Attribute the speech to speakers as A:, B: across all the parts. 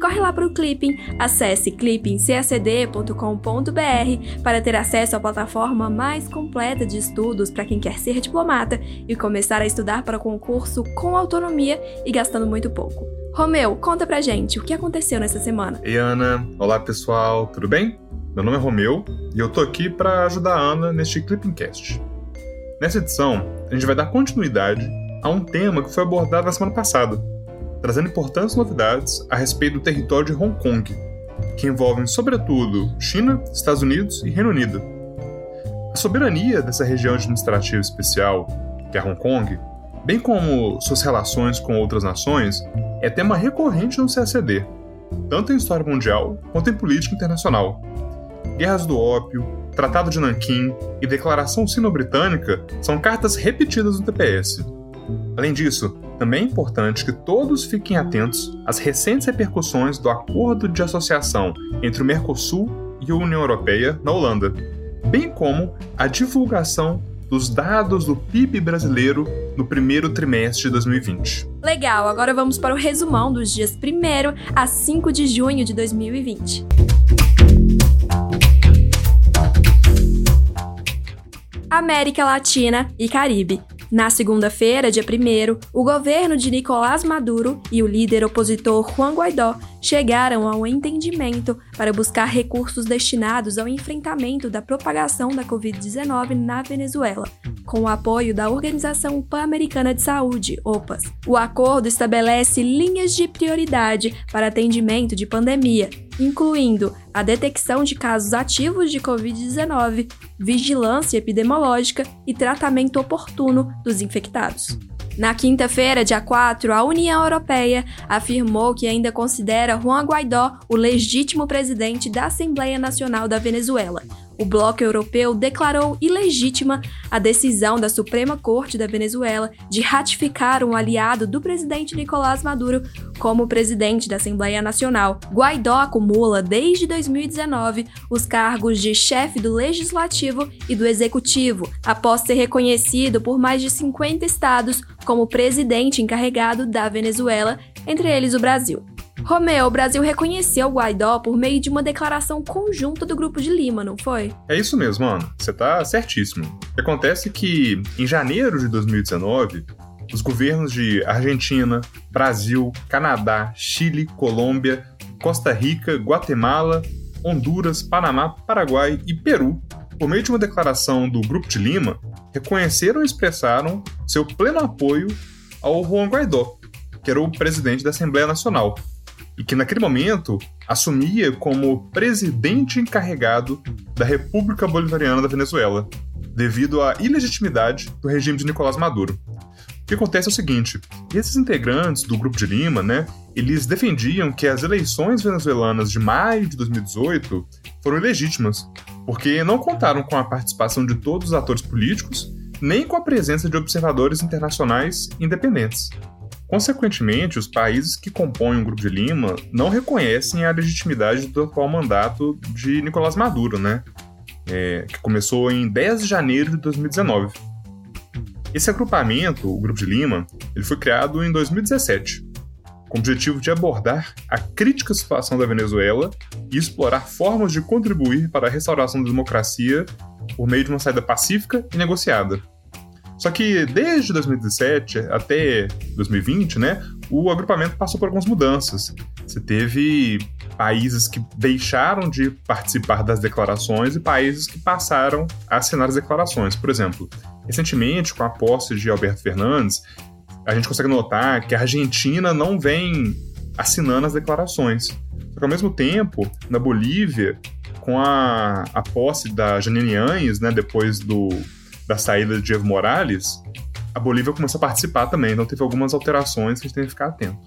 A: Corre lá para o Clipping, acesse clippingcacd.com.br para ter acesso à plataforma mais completa de estudos para quem quer ser diplomata e começar a estudar para o concurso com autonomia e gastando muito pouco. Romeu, conta pra gente o que aconteceu nessa semana.
B: Ei, Ana. Olá, pessoal. Tudo bem? Meu nome é Romeu e eu tô aqui para ajudar a Ana neste Clippingcast. Nessa edição, a gente vai dar continuidade a um tema que foi abordado na semana passada, trazendo importantes novidades a respeito do território de Hong Kong, que envolvem, sobretudo, China, Estados Unidos e Reino Unido. A soberania dessa região administrativa especial, que é Hong Kong, bem como suas relações com outras nações, é tema recorrente no CACD, tanto em história mundial quanto em política internacional. Guerras do Ópio, Tratado de Nanquim e Declaração Sino-Britânica são cartas repetidas no TPS. Além disso, também é importante que todos fiquem atentos às recentes repercussões do acordo de associação entre o Mercosul e a União Europeia na Holanda, bem como a divulgação dos dados do PIB brasileiro no primeiro trimestre de 2020.
A: Legal, agora vamos para o resumão dos dias 1 a 5 de junho de 2020. América Latina e Caribe. Na segunda-feira, dia 1, o governo de Nicolás Maduro e o líder opositor Juan Guaidó chegaram ao entendimento para buscar recursos destinados ao enfrentamento da propagação da Covid-19 na Venezuela, com o apoio da Organização Pan-Americana de Saúde, OPAS. O acordo estabelece linhas de prioridade para atendimento de pandemia, incluindo a detecção de casos ativos de Covid-19, vigilância epidemiológica e tratamento oportuno dos infectados. Na quinta-feira, dia 4, a União Europeia afirmou que ainda considera Juan Guaidó o legítimo presidente da Assembleia Nacional da Venezuela, o bloco europeu declarou ilegítima a decisão da Suprema Corte da Venezuela de ratificar um aliado do presidente Nicolás Maduro como presidente da Assembleia Nacional. Guaidó acumula desde 2019 os cargos de chefe do Legislativo e do Executivo, após ser reconhecido por mais de 50 estados como presidente encarregado da Venezuela, entre eles o Brasil. Romeu, o Brasil reconheceu o Guaidó por meio de uma declaração conjunta do Grupo de Lima, não foi?
B: É isso mesmo, mano. Você tá certíssimo. Acontece que, em janeiro de 2019, os governos de Argentina, Brasil, Canadá, Chile, Colômbia, Costa Rica, Guatemala, Honduras, Panamá, Paraguai e Peru, por meio de uma declaração do Grupo de Lima, reconheceram e expressaram seu pleno apoio ao Juan Guaidó, que era o presidente da Assembleia Nacional, e que naquele momento assumia como presidente encarregado da República Bolivariana da Venezuela, devido à ilegitimidade do regime de Nicolás Maduro. O que acontece é o seguinte: esses integrantes do Grupo de Lima, né, eles defendiam que as eleições venezuelanas de maio de 2018 foram ilegítimas, porque não contaram com a participação de todos os atores políticos, nem com a presença de observadores internacionais independentes. Consequentemente, os países que compõem o Grupo de Lima não reconhecem a legitimidade do atual mandato de Nicolás Maduro, né? É, que começou em 10 de janeiro de 2019. Esse agrupamento, o Grupo de Lima, ele foi criado em 2017, com o objetivo de abordar a crítica situação da Venezuela e explorar formas de contribuir para a restauração da democracia por meio de uma saída pacífica e negociada. Só que desde 2017 até 2020, né, o agrupamento passou por algumas mudanças. Você teve países que deixaram de participar das declarações e países que passaram a assinar as declarações. Por exemplo, recentemente, com a posse de Alberto Fernandes, a gente consegue notar que a Argentina não vem assinando as declarações. Só que, ao mesmo tempo, na Bolívia, com a, a posse da Janine Anhes, né, depois do, da saída de Evo Morales, a Bolívia começou a participar também, então teve algumas alterações que a gente tem que ficar atento.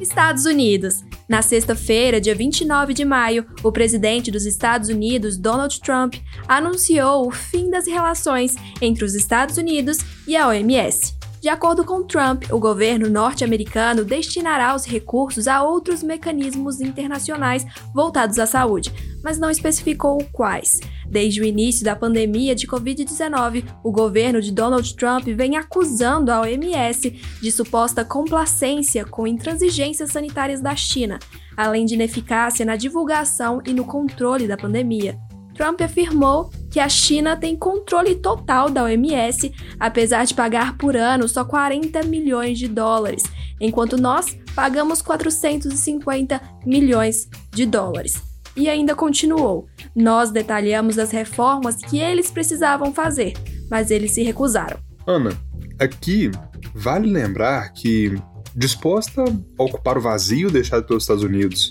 A: Estados Unidos. Na sexta-feira, dia 29 de maio, o presidente dos Estados Unidos, Donald Trump, anunciou o fim das relações entre os Estados Unidos e a OMS. De acordo com Trump, o governo norte-americano destinará os recursos a outros mecanismos internacionais voltados à saúde, mas não especificou quais. Desde o início da pandemia de Covid-19, o governo de Donald Trump vem acusando a OMS de suposta complacência com intransigências sanitárias da China, além de ineficácia na divulgação e no controle da pandemia. Trump afirmou que a China tem controle total da OMS, apesar de pagar por ano só 40 milhões de dólares, enquanto nós pagamos 450 milhões de dólares. E ainda continuou: nós detalhamos as reformas que eles precisavam fazer, mas eles se recusaram.
B: Ana, aqui vale lembrar que, disposta a ocupar o vazio deixado pelos Estados Unidos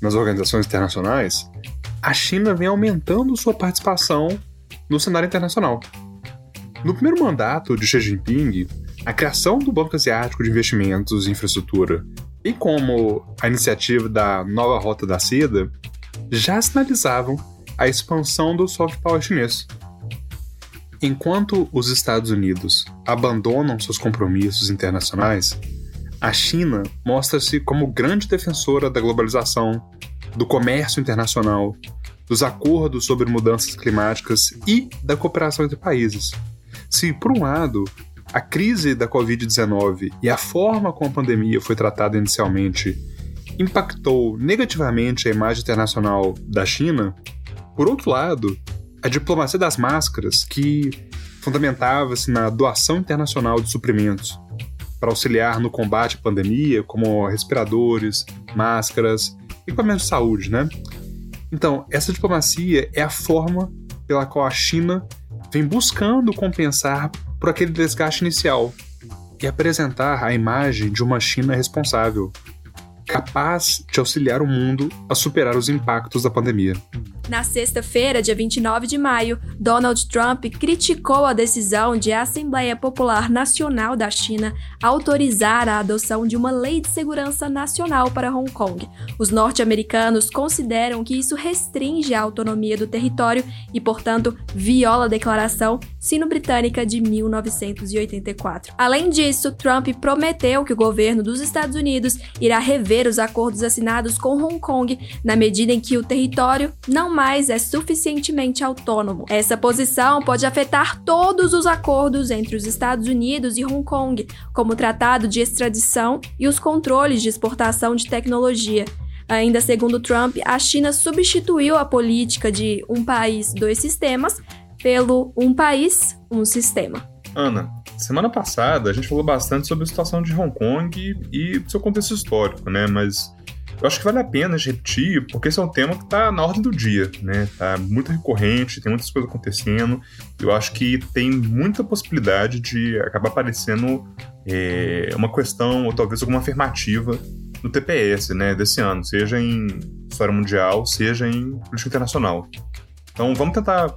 B: nas organizações internacionais, a China vem aumentando sua participação no cenário internacional. No primeiro mandato de Xi Jinping, a criação do Banco Asiático de Investimentos e Infraestrutura, e como a iniciativa da Nova Rota da Seda, já sinalizavam a expansão do soft power chinês. Enquanto os Estados Unidos abandonam seus compromissos internacionais, a China mostra-se como grande defensora da globalização, do comércio internacional, dos acordos sobre mudanças climáticas e da cooperação entre países. Se, por um lado, a crise da Covid-19 e a forma como a pandemia foi tratada inicialmente impactou negativamente a imagem internacional da China, por outro lado, a diplomacia das máscaras, que fundamentava-se na doação internacional de suprimentos para auxiliar no combate à pandemia, como respiradores, máscaras, equipamentos de saúde, né? Então, essa diplomacia é a forma pela qual a China vem buscando compensar por aquele desgaste inicial e apresentar a imagem de uma China responsável, capaz de auxiliar o mundo a superar os impactos da pandemia.
A: Na sexta-feira, dia 29 de maio, Donald Trump criticou a decisão de a Assembleia Popular Nacional da China autorizar a adoção de uma lei de segurança nacional para Hong Kong. Os norte-americanos consideram que isso restringe a autonomia do território e, portanto, viola a Declaração Sino-Britânica de 1984. Além disso, Trump prometeu que o governo dos Estados Unidos irá rever os acordos assinados com Hong Kong na medida em que o território não mais é suficientemente autônomo. Essa posição pode afetar todos os acordos entre os Estados Unidos e Hong Kong, como o tratado de extradição e os controles de exportação de tecnologia. Ainda segundo Trump, a China substituiu a política de um país, dois sistemas pelo um país, um sistema.
B: Ana, semana passada a gente falou bastante sobre a situação de Hong Kong e seu contexto histórico, né? Mas eu acho que vale a pena repetir, porque esse é um tema que está na ordem do dia, né? Tá muito recorrente, tem muitas coisas acontecendo. Eu acho que tem muita possibilidade de acabar aparecendo é, uma questão, ou talvez alguma afirmativa no TPS, né, desse ano, seja em história mundial, seja em política internacional. Então vamos tentar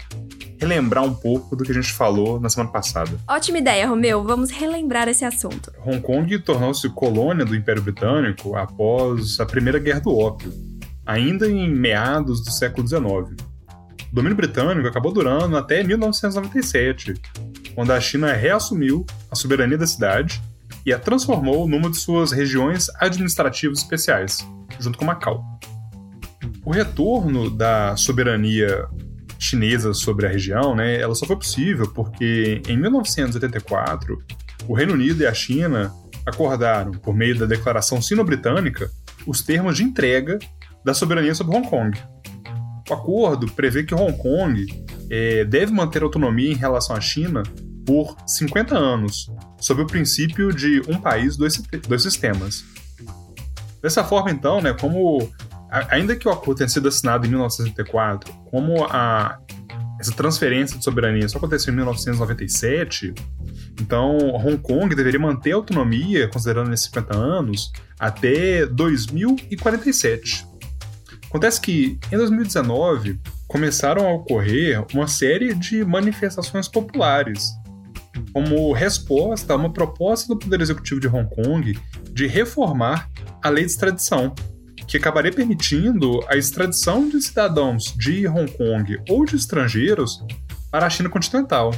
B: relembrar um pouco do que a gente falou na semana passada.
A: Ótima ideia, Romeu. Vamos relembrar esse assunto.
B: Hong Kong tornou-se colônia do Império Britânico após a Primeira Guerra do Ópio, ainda em meados do século XIX. O domínio britânico acabou durando até 1997, quando a China reassumiu a soberania da cidade e a transformou numa de suas regiões administrativas especiais, junto com Macau. O retorno da soberania chinesa sobre a região, né, ela só foi possível porque em 1984 o Reino Unido e a China acordaram, por meio da Declaração Sino-Britânica, os termos de entrega da soberania sobre Hong Kong. O acordo prevê que Hong Kong é, deve manter autonomia em relação à China por 50 anos, sob o princípio de um país, dois, dois sistemas. Dessa forma, então, né, como ainda que o acordo tenha sido assinado em 1964, como a, essa transferência de soberania só aconteceu em 1997, então Hong Kong deveria manter a autonomia, considerando esses 50 anos, até 2047. Acontece que, em 2019, começaram a ocorrer uma série de manifestações populares, como resposta a uma proposta do Poder Executivo de Hong Kong de reformar a lei de extradição que acabaria permitindo a extradição de cidadãos de Hong Kong ou de estrangeiros para a China continental.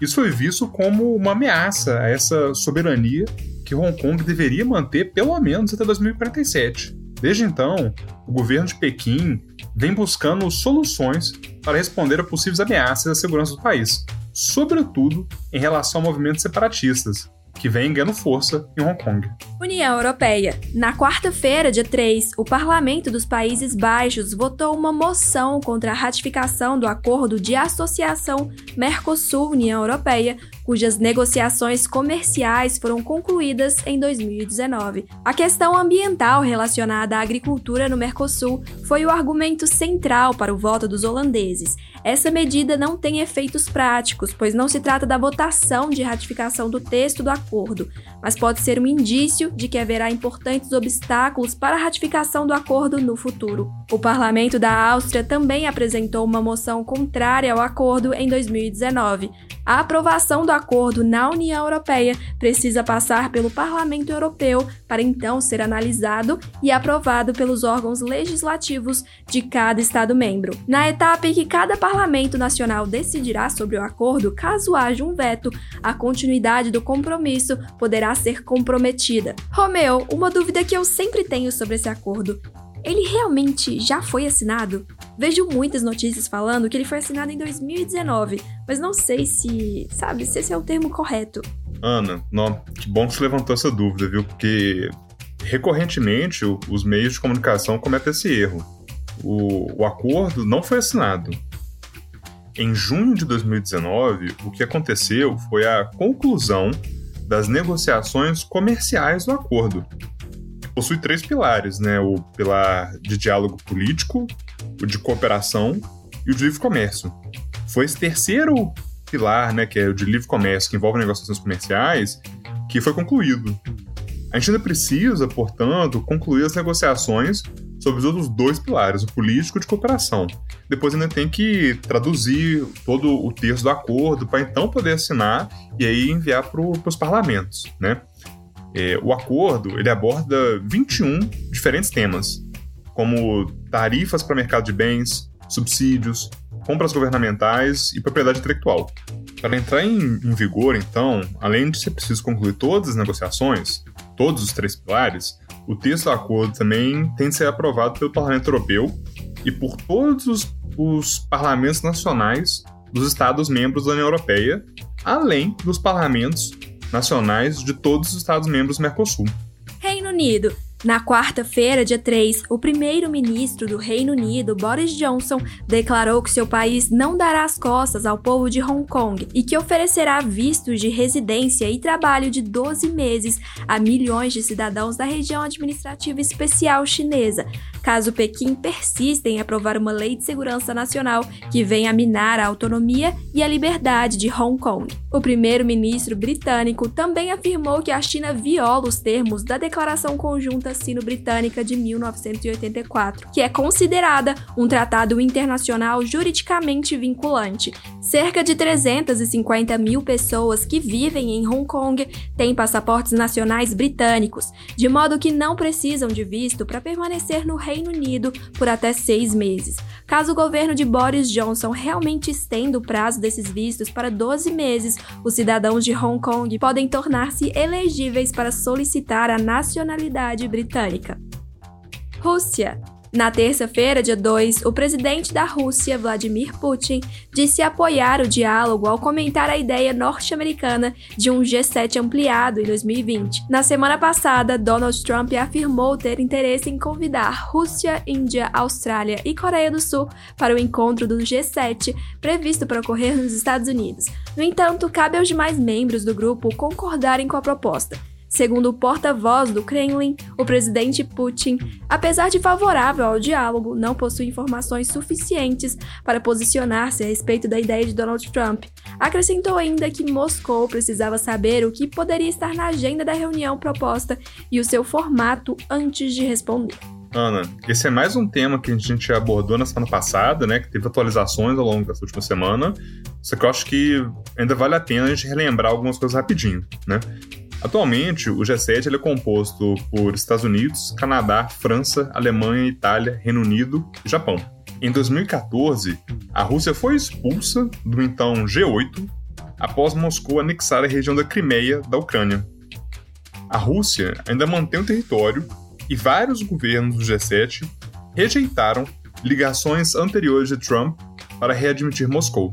B: Isso foi visto como uma ameaça a essa soberania que Hong Kong deveria manter pelo menos até 2047. Desde então, o governo de Pequim vem buscando soluções para responder a possíveis ameaças à segurança do país, sobretudo em relação a movimentos separatistas, que vem ganhando força em Hong Kong.
A: União Europeia. Na quarta-feira, dia 3, o Parlamento dos Países Baixos votou uma moção contra a ratificação do Acordo de Associação Mercosul-União Europeia, cujas negociações comerciais foram concluídas em 2019. A questão ambiental relacionada à agricultura no Mercosul foi o argumento central para o voto dos holandeses. Essa medida não tem efeitos práticos, pois não se trata da votação de ratificação do texto do acordo, mas pode ser um indício de que haverá importantes obstáculos para a ratificação do acordo no futuro. O parlamento da Áustria também apresentou uma moção contrária ao acordo em 2019. A aprovação do acordo na União Europeia precisa passar pelo Parlamento Europeu para então ser analisado e aprovado pelos órgãos legislativos de cada Estado-membro. Na etapa em que cada parlamento nacional decidirá sobre o acordo, caso haja um veto, a continuidade do compromisso poderá ser comprometida. Romeu, uma dúvida que eu sempre tenho sobre esse acordo. Ele realmente já foi assinado? Vejo muitas notícias falando que ele foi assinado em 2019, mas não sei se, sabe, se esse é o termo correto.
B: Ana, não, que bom que você levantou essa dúvida, viu? Porque recorrentemente os meios de comunicação cometem esse erro. O, o acordo não foi assinado. Em junho de 2019, o que aconteceu foi a conclusão das negociações comerciais do acordo. Possui três pilares, né? O pilar de diálogo político, o de cooperação e o de livre comércio. Foi esse terceiro pilar, né, que é o de livre comércio, que envolve negociações comerciais, que foi concluído. A gente ainda precisa, portanto, concluir as negociações sobre os outros dois pilares, o político e de cooperação. Depois ainda tem que traduzir todo o texto do acordo para então poder assinar e aí enviar para os parlamentos, né? É, o acordo ele aborda 21 diferentes temas, como tarifas para mercado de bens, subsídios, compras governamentais e propriedade intelectual. Para entrar em, em vigor, então, além de ser preciso concluir todas as negociações, todos os três pilares, o texto do acordo também tem de ser aprovado pelo Parlamento Europeu e por todos os, os parlamentos nacionais dos Estados-membros da União Europeia, além dos parlamentos nacionais de todos os Estados-membros do Mercosul.
A: Reino Unido. Na quarta-feira, dia 3, o primeiro-ministro do Reino Unido, Boris Johnson, declarou que seu país não dará as costas ao povo de Hong Kong e que oferecerá vistos de residência e trabalho de 12 meses a milhões de cidadãos da região administrativa especial chinesa, caso Pequim persista em aprovar uma lei de segurança nacional que venha minar a autonomia e a liberdade de Hong Kong. O primeiro-ministro britânico também afirmou que a China viola os termos da Declaração Conjunta Sino-Britânica de 1984, que é considerada um tratado internacional juridicamente vinculante. Cerca de 350 mil pessoas que vivem em Hong Kong têm passaportes nacionais britânicos, de modo que não precisam de visto para permanecer no Reino Unido por até seis meses. Caso o governo de Boris Johnson realmente estenda o prazo desses vistos para 12 meses, os cidadãos de Hong Kong podem tornar-se elegíveis para solicitar a nacionalidade britânica. Rússia. Na terça-feira, dia 2, o presidente da Rússia, Vladimir Putin, disse apoiar o diálogo ao comentar a ideia norte-americana de um G7 ampliado em 2020. Na semana passada, Donald Trump afirmou ter interesse em convidar Rússia, Índia, Austrália e Coreia do Sul para o encontro do G7 previsto para ocorrer nos Estados Unidos. No entanto, cabe aos demais membros do grupo concordarem com a proposta. Segundo o porta-voz do Kremlin, o presidente Putin, apesar de favorável ao diálogo, não possui informações suficientes para posicionar-se a respeito da ideia de Donald Trump. Acrescentou ainda que Moscou precisava saber o que poderia estar na agenda da reunião proposta e o seu formato antes de responder.
B: Ana, esse é mais um tema que a gente abordou na semana passada, né? Que teve atualizações ao longo dessa última semana. Só que eu acho que ainda vale a pena a gente relembrar algumas coisas rapidinho, né? Atualmente, o G7 é composto por Estados Unidos, Canadá, França, Alemanha, Itália, Reino Unido e Japão. Em 2014, a Rússia foi expulsa do então G8 após Moscou anexar a região da Crimeia da Ucrânia. A Rússia ainda mantém o território e vários governos do G7 rejeitaram ligações anteriores de Trump para readmitir Moscou.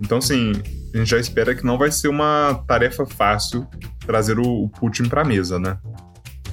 B: Então, assim, a gente já espera que não vai ser uma tarefa fácil trazer o Putin para a mesa, né?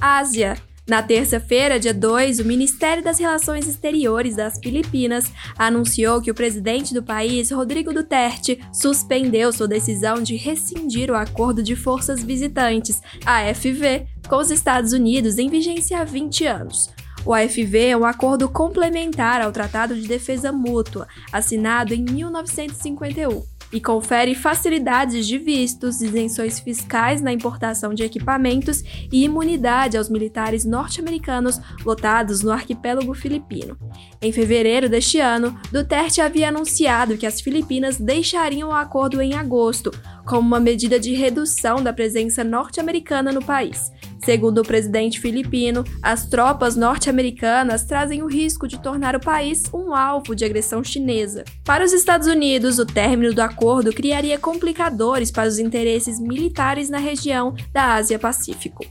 A: Ásia. Na terça-feira, dia 2, o Ministério das Relações Exteriores das Filipinas anunciou que o presidente do país, Rodrigo Duterte, suspendeu sua decisão de rescindir o Acordo de Forças Visitantes, AFV, com os Estados Unidos em vigência há 20 anos. O AFV é um acordo complementar ao Tratado de Defesa Mútua, assinado em 1951 e confere facilidades de vistos, isenções fiscais na importação de equipamentos e imunidade aos militares norte-americanos lotados no arquipélago filipino. Em fevereiro deste ano, Duterte havia anunciado que as Filipinas deixariam o acordo em agosto, como uma medida de redução da presença norte-americana no país. Segundo o presidente filipino, as tropas norte-americanas trazem o risco de tornar o país um alvo de agressão chinesa. Para os Estados Unidos, o término do acordo criaria complicadores para os interesses militares na região da Ásia-Pacífico.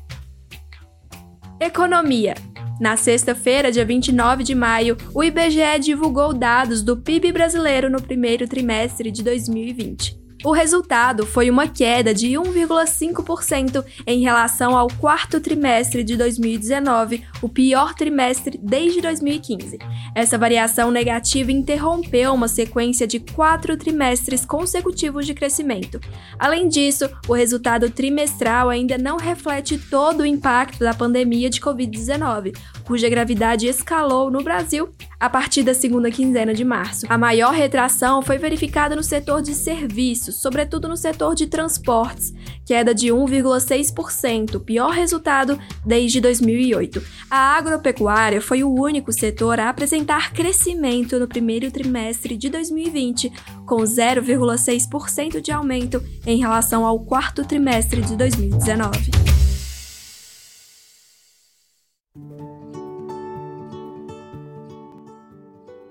A: Economia. Na sexta-feira, dia 29 de maio, o IBGE divulgou dados do PIB brasileiro no primeiro trimestre de 2020. O resultado foi uma queda de 1,5% em relação ao quarto trimestre de 2019, o pior trimestre desde 2015. Essa variação negativa interrompeu uma sequência de quatro trimestres consecutivos de crescimento. Além disso, o resultado trimestral ainda não reflete todo o impacto da pandemia de Covid-19, cuja gravidade escalou no Brasil a partir da segunda quinzena de março. A maior retração foi verificada no setor de serviços, sobretudo no setor de transportes, queda de 1,6%, pior resultado desde 2008. A agropecuária foi o único setor a apresentar crescimento no primeiro trimestre de 2020, com 0,6% de aumento em relação ao quarto trimestre de 2019.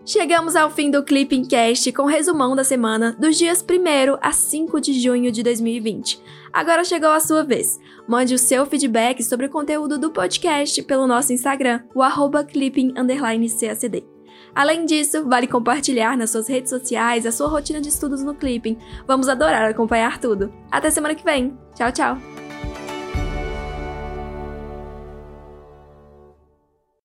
A: Chegamos ao fim do Clipping Cast com resumão da semana dos dias 1 a 5 de junho de 2020. Agora chegou a sua vez. Mande o seu feedback sobre o conteúdo do podcast pelo nosso Instagram, o arroba clipping_cacd. Além disso, vale compartilhar nas suas redes sociais a sua rotina de estudos no Clipping. Vamos adorar acompanhar tudo. Até semana que vem. Tchau, tchau!